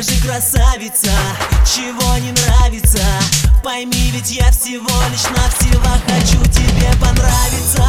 же красавица, чего не нравится. Пойми, ведь я всего лишь навсего хочу тебе понравиться.